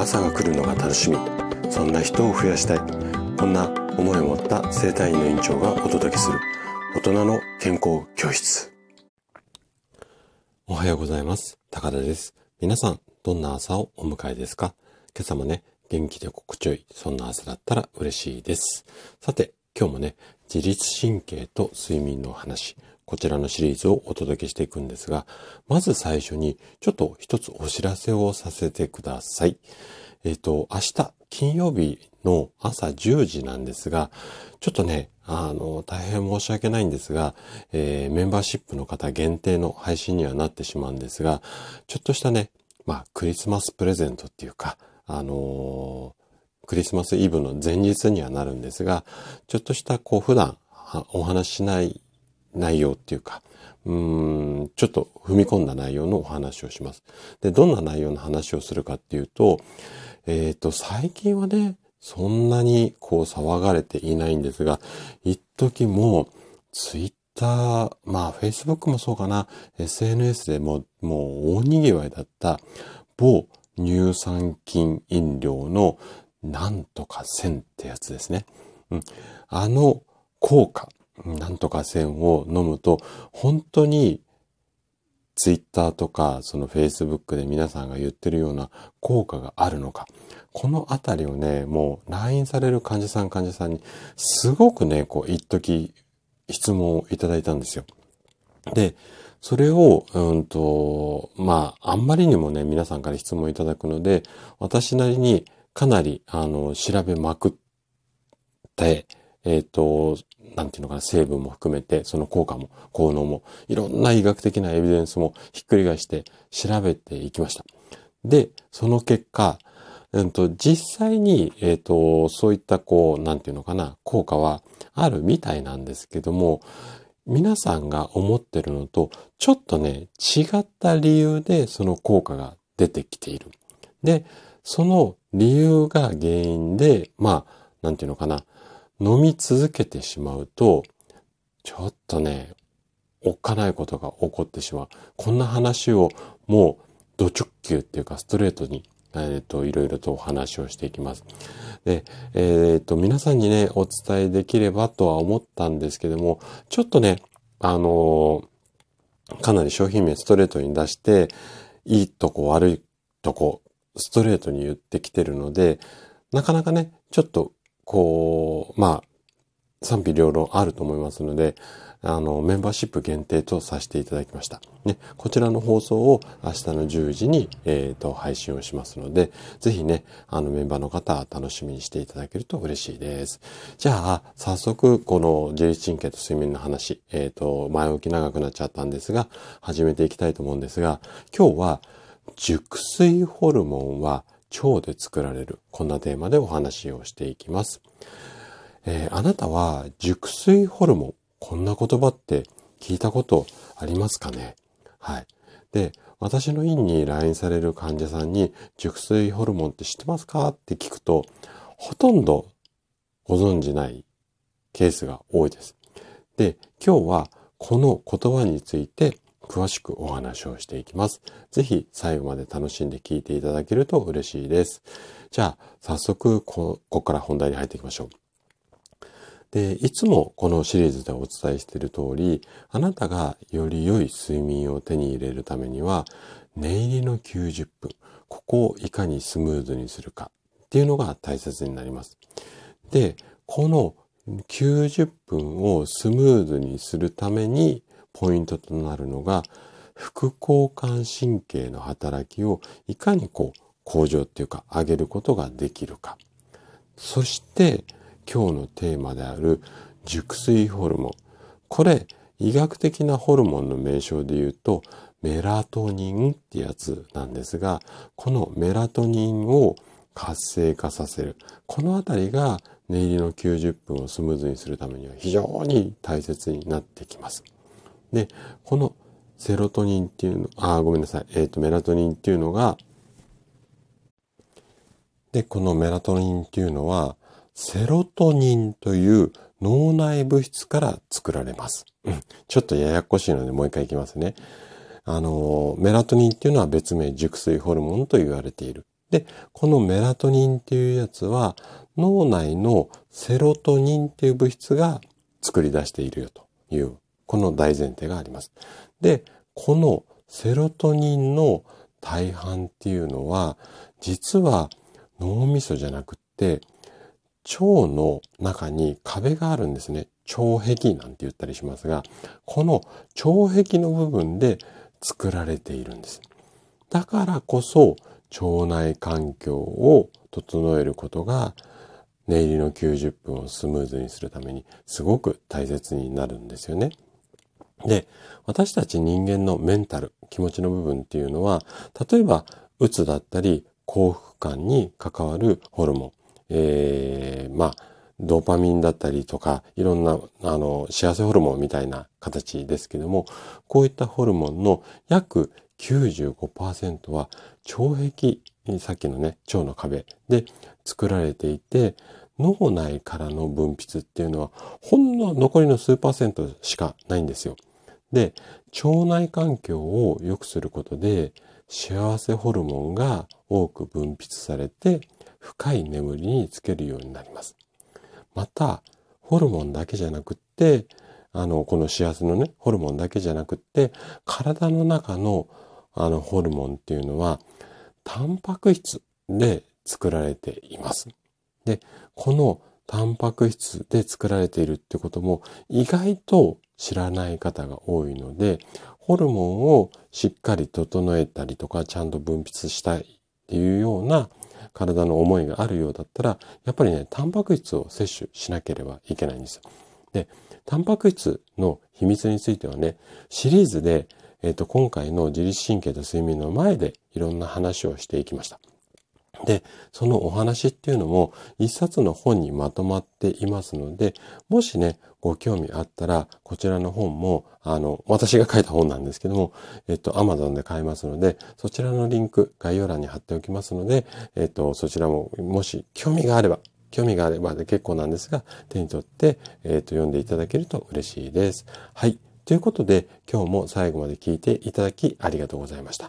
朝が来るのが楽しみ。そんな人を増やしたい。こんな思いを持った生体院の院長がお届けする。大人の健康教室。おはようございます。高田です。皆さんどんな朝をお迎えですか？今朝もね元気で心地よいそんな朝だったら嬉しいです。さて今日もね自律神経と睡眠の話。こちらのシリーズをお届けしていくんですが、まず最初にちょっと一つお知らせをさせてください。えっ、ー、と、明日金曜日の朝10時なんですが、ちょっとね、あの、大変申し訳ないんですが、えー、メンバーシップの方限定の配信にはなってしまうんですが、ちょっとしたね、まあ、クリスマスプレゼントっていうか、あのー、クリスマスイブの前日にはなるんですが、ちょっとしたこう普段お話ししない内容っていうか、うん、ちょっと踏み込んだ内容のお話をします。で、どんな内容の話をするかっていうと、えっ、ー、と、最近はね、そんなにこう騒がれていないんですが、一時もツイッター、まあフェイスブックもそうかな、SNS でももう大賑わいだった某乳酸菌飲料のなんとか線ってやつですね。うん、あの効果、なんとか線を飲むと、本当にツイッターとか、そのフェイスブックで皆さんが言ってるような効果があるのか。このあたりをね、もう来院される患者さん患者さんに、すごくね、こう、一時質問をいただいたんですよ。で、それを、うんと、まあ、あんまりにもね、皆さんから質問いただくので、私なりにかなり、あの、調べまくって、えっ、ー、と、なんていうのかな、成分も含めて、その効果も、効能も、いろんな医学的なエビデンスもひっくり返して調べていきました。で、その結果、えっと、実際に、えっ、ー、と、そういったこう、なんていうのかな、効果はあるみたいなんですけども、皆さんが思ってるのと、ちょっとね、違った理由でその効果が出てきている。で、その理由が原因で、まあ、なんていうのかな、飲み続けてしまうと、ちょっとね、おっかないことが起こってしまう。こんな話をもう、ド直球っていうかストレートに、えっ、ー、と、いろいろとお話をしていきます。で、えっ、ー、と、皆さんにね、お伝えできればとは思ったんですけども、ちょっとね、あのー、かなり商品名ストレートに出して、いいとこ悪いとこ、ストレートに言ってきてるので、なかなかね、ちょっとこう、まあ、賛否両論あると思いますので、あの、メンバーシップ限定とさせていただきました。ね、こちらの放送を明日の10時に、えっ、ー、と、配信をしますので、ぜひね、あの、メンバーの方楽しみにしていただけると嬉しいです。じゃあ、早速、この自律神経と睡眠の話、えっ、ー、と、前置き長くなっちゃったんですが、始めていきたいと思うんですが、今日は、熟睡ホルモンは腸で作られる。こんなテーマでお話をしていきます。えー、あなたは熟睡ホルモン、こんな言葉って聞いたことありますかね？はい。で、私の院に来院される患者さんに熟睡ホルモンって知ってますか？って聞くと、ほとんどご存じないケースが多いです。で、今日はこの言葉について詳しくお話をしていきます。ぜひ最後まで楽しんで聞いていただけると嬉しいです。じゃあ、早速こ、ここから本題に入っていきましょう。で、いつもこのシリーズでお伝えしている通り、あなたがより良い睡眠を手に入れるためには、寝入りの90分、ここをいかにスムーズにするかっていうのが大切になります。で、この90分をスムーズにするためにポイントとなるのが、副交感神経の働きをいかにこう向上っていうか上げることができるか。そして今日のテーマである熟睡ホルモン。これ医学的なホルモンの名称で言うとメラトニンってやつなんですが、このメラトニンを活性化させる。このあたりが寝入りの90分をスムーズにするためには非常に大切になってきます。で、このセロトニンっていうの、あ、ごめんなさい。えっ、ー、と、メラトニンっていうのが、で、このメラトニンっていうのは、セロトニンという脳内物質から作られます。うん。ちょっとややこしいのでもう一回いきますね。あの、メラトニンっていうのは別名熟睡ホルモンと言われている。で、このメラトニンっていうやつは脳内のセロトニンっていう物質が作り出しているよという、この大前提があります。で、このセロトニンの大半っていうのは、実は脳みそじゃなくって、腸の中に壁があるんですね。腸壁なんて言ったりしますが、この腸壁の部分で作られているんです。だからこそ腸内環境を整えることが寝入りの90分をスムーズにするためにすごく大切になるんですよね。で、私たち人間のメンタル、気持ちの部分っていうのは、例えば、うつだったり、幸福感に関わるホルモン、えー、まあ、ドーパミンだったりとか、いろんな、あの、幸せホルモンみたいな形ですけども、こういったホルモンの約95%は腸壁、さっきのね、腸の壁で作られていて、脳内からの分泌っていうのは、ほんの残りの数パーセントしかないんですよ。で、腸内環境を良くすることで、幸せホルモンが多く分泌されて、深い眠りにつけるようになります。また、ホルモンだけじゃなくって、あの、この幸せのね、ホルモンだけじゃなくって、体の中のあのホルモンっていうのは、タンパク質で作られています。で、このタンパク質で作られているってことも意外と知らない方が多いので、ホルモンをしっかり整えたりとか、ちゃんと分泌したいっていうような体の思いがあるようだったら、やっぱりね、タンパク質を摂取しなければいけないんですよ。で、タンパク質の秘密についてはね、シリーズで、えっ、ー、と、今回の自律神経と睡眠の前でいろんな話をしていきました。で、そのお話っていうのも一冊の本にまとまっていますので、もしね、ご興味あったら、こちらの本も、あの、私が書いた本なんですけども、えっと、Amazon で買えますので、そちらのリンク、概要欄に貼っておきますので、えっと、そちらも、もし興味があれば、興味があればで結構なんですが、手に取って、えっと、読んでいただけると嬉しいです。はい。ということで、今日も最後まで聞いていただきありがとうございました。